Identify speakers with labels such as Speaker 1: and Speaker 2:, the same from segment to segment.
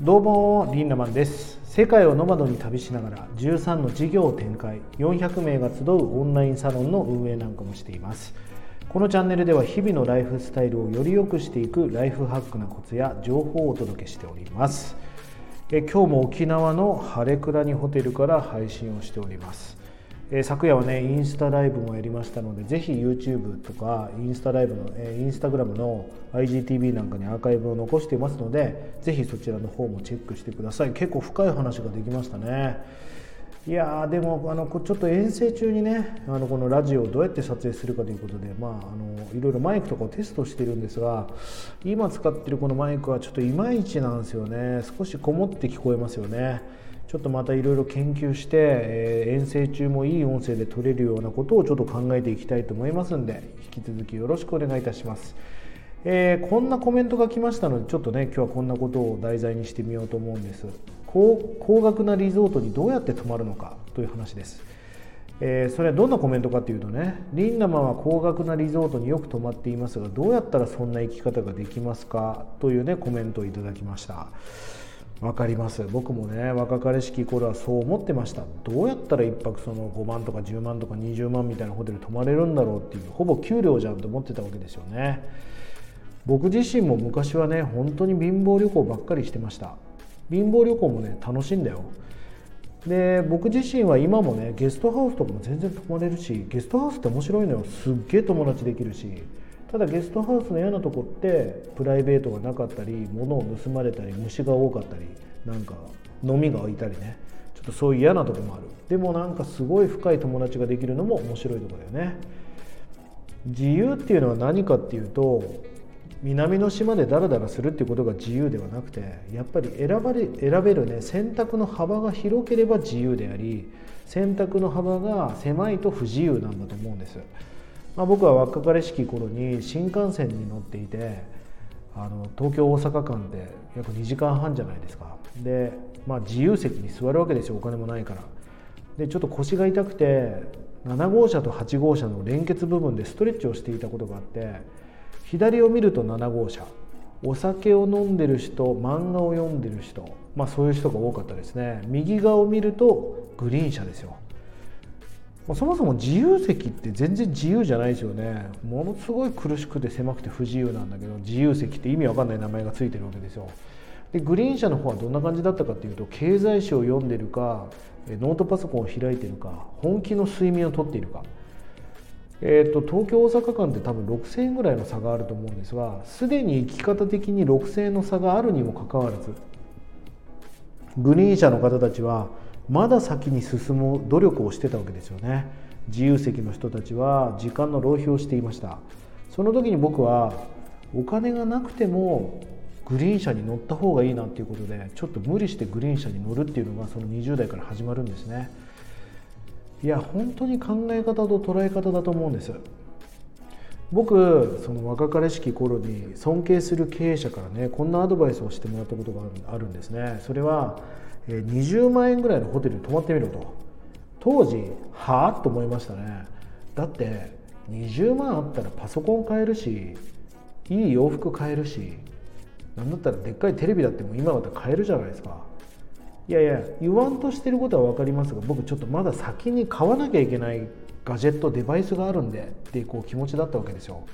Speaker 1: どうもリンダマンです。世界をノマドに旅しながら13の事業を展開。400名が集うオンラインサロンの運営なんかもしています。このチャンネルでは日々のライフスタイルをより良くしていくライフハックなコツや情報をお届けしております。え今日も沖縄の晴れ倉にホテルから配信をしております。え昨夜はねインスタライブもやりましたのでぜひ YouTube とかインスタライブの、えインスタグラムの IGTV なんかにアーカイブを残していますのでぜひそちらの方もチェックしてください。結構深い話ができましたね。いやでもあのちょっと遠征中にねあのこのラジオをどうやって撮影するかということで、まあ、あのいろいろマイクとかをテストしてるんですが今使ってるこのマイクはちょっといまいちなんですよね。少しこもって聞こえますよね。ちょっとまたいろいろ研究して、えー、遠征中もいい音声で撮れるようなことをちょっと考えていきたいと思いますんで引き続きよろしくお願いいたします。えー、こんなコメントが来ましたのでちょっとね今日はこんなことを題材にしてみようと思うんです。高高額なリゾートにどうやって泊まるのかという話です、えー、それはどんなコメントかというとねリンダマンは高額なリゾートによく泊まっていますがどうやったらそんな生き方ができますかというねコメントをいただきました。分かります。僕もね若かりしき頃はそう思ってました。どうやったら1泊その5万とか10万とか20万みたいなホテル泊まれるんだろうっていうほぼ給料じゃんと思ってたわけですよね。僕自身も昔はね本当に貧乏旅行ばっかりしてました。貧乏旅行もね楽しいんだよ。で僕自身は今もねゲストハウスとかも全然泊まれるしゲストハウスって面白いのよ。すっげえ友達できるし。ただゲストハウスの嫌なとこってプライベートがなかったり物を盗まれたり虫が多かったりなんか飲みが空いたりね。ちょっとそういう嫌なとこもある。でもなんかすごい深い友達ができるのも面白いとこだよね。自由っていうのは何かっていうと南の島でダラダラするっていうことが自由ではなくてやっぱり選ばれ選べるね選択の幅が広ければ自由であり選択の幅が狭いと不自由なんだと思うんです。まあ、僕は若かりしき頃に新幹線に乗っていてあの東京大阪間で約2時間半じゃないですか。で、まあ、自由席に座るわけですよ。お金もないから。でちょっと腰が痛くて7号車と8号車の連結部分でストレッチをしていたことがあって左を見ると7号車お酒を飲んでる人漫画を読んでる人、まあ、そういう人が多かったですね。右側を見るとグリーン車ですよ。まそもそも自由席って全然自由じゃないですよね。ものすごい苦しくて狭くて不自由なんだけど自由席って意味わかんない名前が付いてるわけですよ。でグリーン車の方はどんな感じだったかっていうと経済誌を読んでるかノートパソコンを開いてるか本気の睡眠をとっているか。えーと、と東京大阪間って多分6000円ぐらいの差があると思うんですがすでに生き方的に6000円の差があるにもかかわらずグリーン車の方たちはまだ先に進む努力をしてたわけですよね。自由席の人たちは時間の浪費をしていました。その時に僕はお金がなくてもグリーン車に乗った方がいいなっていうことでちょっと無理してグリーン車に乗るっていうのがその20代から始まるんですね。いや本当に考え方と捉え方だと思うんです。僕その若かりしき頃に尊敬する経営者からねこんなアドバイスをしてもらったことがあるんですね。それは20万円ぐらいのホテルに泊まってみろと。当時はあと思いましたね。だって20万あったらパソコン買えるしいい洋服買えるしなんだったらでっかいテレビだっても今だったら買えるじゃないですか。いやいや言わんとしてることは分かりますが僕ちょっとまだ先に買わなきゃいけないガジェットデバイスがあるんでってこう気持ちだったわけですよ。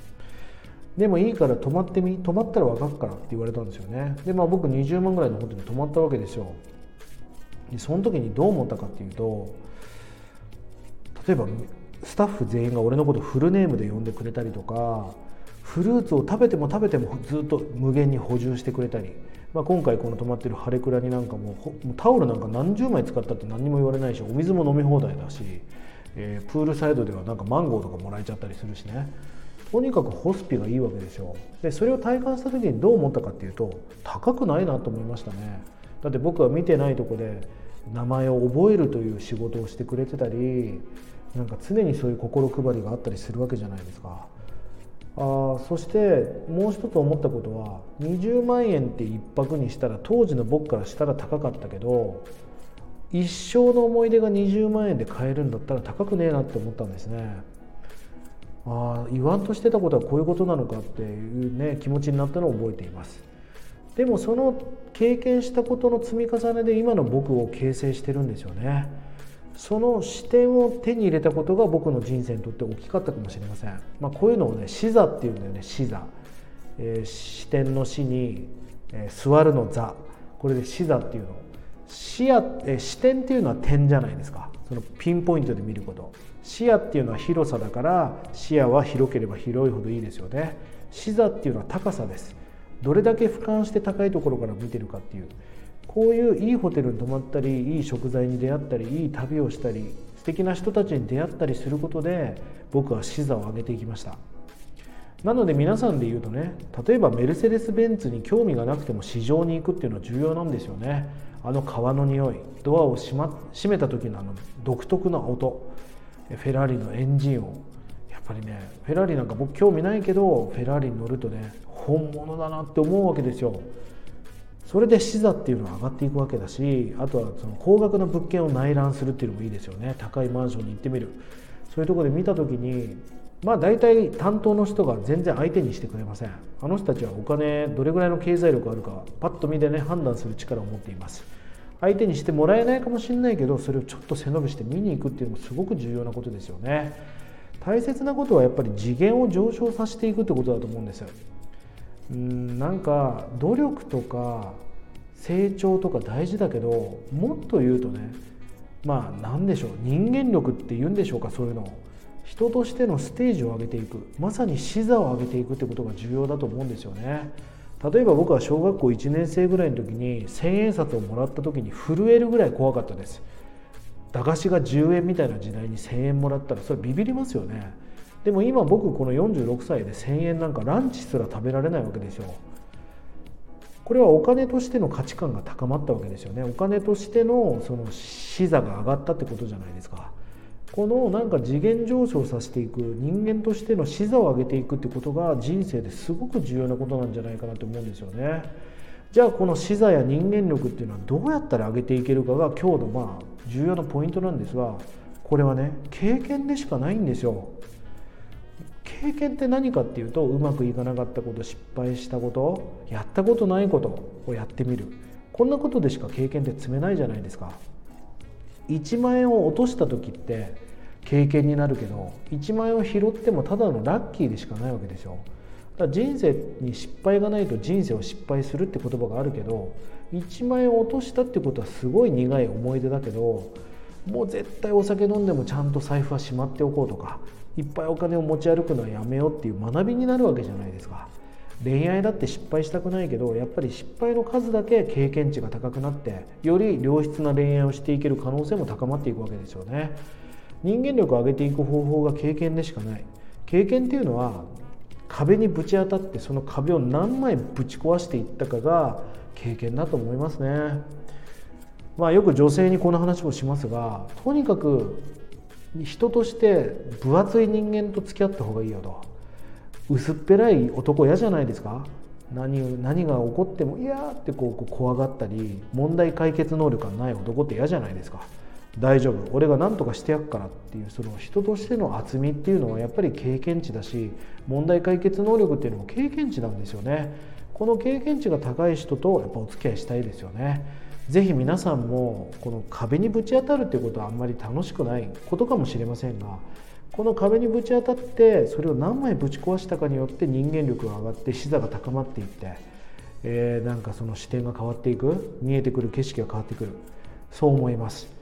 Speaker 1: でもいいから泊まってみ泊まったら分かるからって言われたんですよね。でまあ僕20万ぐらいのホテルに泊まったわけですよ。でその時にどう思ったかっていうと例えばスタッフ全員が俺のことフルネームで呼んでくれたりとかフルーツを食べても食べてもずっと無限に補充してくれたり、まあ、今回この泊まってる晴れ倉になんかもタオルなんか何十枚使ったって何にも言われないしお水も飲み放題だし、えー、プールサイドではなんかマンゴーとかもらえちゃったりするしね。とにかくホスピがいいわけですよ。でそれを体感した時にどう思ったかっていうと高くないなと思いましたね。だって僕は見てないとこで名前を覚えるという仕事をしてくれてたりなんか常にそういう心配りがあったりするわけじゃないですか。あそしてもう一つ思ったことは20万円って1泊にしたら当時の僕からしたら高かったけど一生の思い出が20万円で買えるんだったら高くねえなって思ったんですね。ああ言わんとしてたことはこういうことなのかっていうね気持ちになったのを覚えています。でもその経験したことの積み重ねで今の僕を形成してるんですよね。その視点を手に入れたことが僕の人生にとって大きかったかもしれません、まあ、こういうのをね視座っていうんだよね視座、えー、視点の視に、えー、座るの座。これで視座っていうの。視野、えー、視点っていうのは点じゃないですか。そのピンポイントで見ること。視野っていうのは広さだから視野は広ければ広いほどいいですよね。視座っていうのは高さです。どれだけ俯瞰して高いところから見てるかっていうこういういいホテルに泊まったりいい食材に出会ったりいい旅をしたり素敵な人たちに出会ったりすることで僕は視座を上げていきました。なので皆さんで言うとね例えばメルセデス・ベンツに興味がなくても市場に行くっていうのは重要なんですよね。あの革の匂いドアを閉,、ま、閉めた時のあの独特な音。フェラーリのエンジン音。やっぱりねフェラーリなんか僕興味ないけどフェラーリに乗るとね本物だなって思うわけですよ。それで視座っていうのは上がっていくわけだしあとはその高額な物件を内覧するっていうのもいいですよね。高いマンションに行ってみる。そういうとこで見た時にまあ大体担当の人が全然相手にしてくれません。あの人たちはお金どれぐらいの経済力あるかパッと見でね判断する力を持っています。相手にしてもらえないかもしれないけどそれをちょっと背伸びして見に行くっていうのもすごく重要なことですよね。大切なことはやっぱり次元を上昇させていくってことだと思うんですよ。うんなんか努力とか成長とか大事だけどもっと言うとねまあ何でしょう人間力って言うんでしょうかそういうのを。人としてのステージを上げていく。まさに視座を上げていくってことが重要だと思うんですよね。例えば僕は小学校1年生ぐらいの時に千円札をもらった時に震えるぐらい怖かったです。駄菓子が10円みたいな時代に1000円もらったらそれビビりますよね。でも今僕この46歳で1000円なんかランチすら食べられないわけですよこれはお金としての価値観が高まったわけですよね。お金としてのその視座が上がったってことじゃないですか。このなんか次元上昇させていく人間としての視座を上げていくってことが人生ですごく重要なことなんじゃないかなと思うんですよね。じゃあこの視座や人間力っていうのはどうやったら上げていけるかが今日のまあ重要なポイントなんですがこれはね経験でしかないんですよ。経験って何かっていうとうまくいかなかったこと失敗したことやったことないことをやってみる。こんなことでしか経験って積めないじゃないですか。1万円を落とした時って経験になるけど1万円を拾ってもただのラッキーでしかないわけですよだから人生に失敗がないと人生を失敗するって言葉があるけど1万円を落としたってことはすごい苦い思い出だけどもう絶対お酒飲んでもちゃんと財布はしまっておこうとかいっぱいお金を持ち歩くのはやめようっていう学びになるわけじゃないですか。恋愛だって失敗したくないけどやっぱり失敗の数だけ経験値が高くなってより良質な恋愛をしていける可能性も高まっていくわけですよね。人間力を上げていく方法が経験でしかない。経験っていうのは壁にぶち当たってその壁を何枚ぶち壊していったかが経験だと思いますね。まあよく女性にこの話をしますがとにかく人として分厚い人間と付き合った方がいいよと。薄っぺらい男嫌じゃないですか。何何が起こってもいやってこう怖がったり問題解決能力がない男って嫌じゃないですか。大丈夫。俺が何とかしてやるからっていうその人としての厚みっていうのはやっぱり経験値だし問題解決能力っていうのも経験値なんですよね。この経験値が高い人とやっぱお付き合いしたいですよね。ぜひ皆さんもこの壁にぶち当たるっていうことはあんまり楽しくないことかもしれませんがこの壁にぶち当たってそれを何枚ぶち壊したかによって人間力が上がって視座が高まっていって、えー、なんかその視点が変わっていく見えてくる景色が変わってくる。そう思います。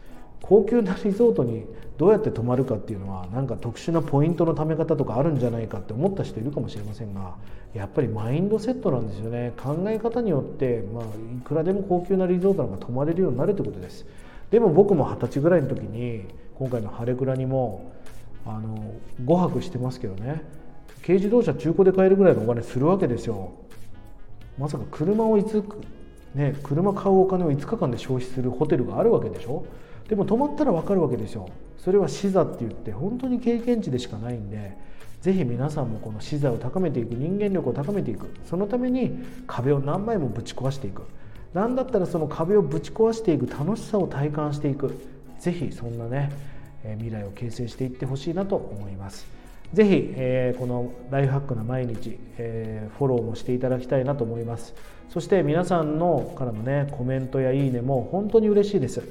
Speaker 1: 高級なリゾートにどうやって泊まるかっていうのはなんか特殊なポイントのため方とかあるんじゃないかって思った人いるかもしれませんがやっぱりマインドセットなんですよね。考え方によって、まあ、いくらでも高級なリゾートなんか泊まれるようになるってことです。でも僕も二十歳ぐらいの時に今回の晴れ倉にもあの5泊してますけどね。軽自動車中古で買えるぐらいのお金するわけですよ。まさか車をいつね車買うお金を5日間で消費するホテルがあるわけでしょ。でも泊まったら分かるわけですよそれは視座って言って本当に経験値でしかないんでぜひ皆さんもこの視座を高めていく人間力を高めていく。そのために壁を何枚もぶち壊していく。何だったらその壁をぶち壊していく楽しさを体感していく。ぜひそんなね未来を形成していってほしいなと思います。ぜひ、えー、このライフハックな毎日、えー、フォローもしていただきたいなと思います。そして皆さんのからのねコメントやいいねも本当に嬉しいです。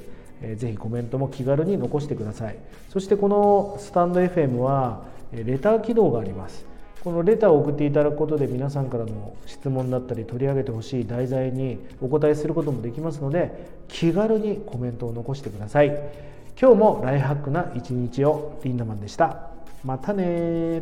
Speaker 1: えー、ぜひコメントも気軽に残してください。そしてこのスタンド FM はレター機能があります。このレターを送っていただくことで皆さんからの質問だったり取り上げてほしい題材にお答えすることもできますので気軽にコメントを残してください。今日もライフハックな一日をリンダマンでした。またね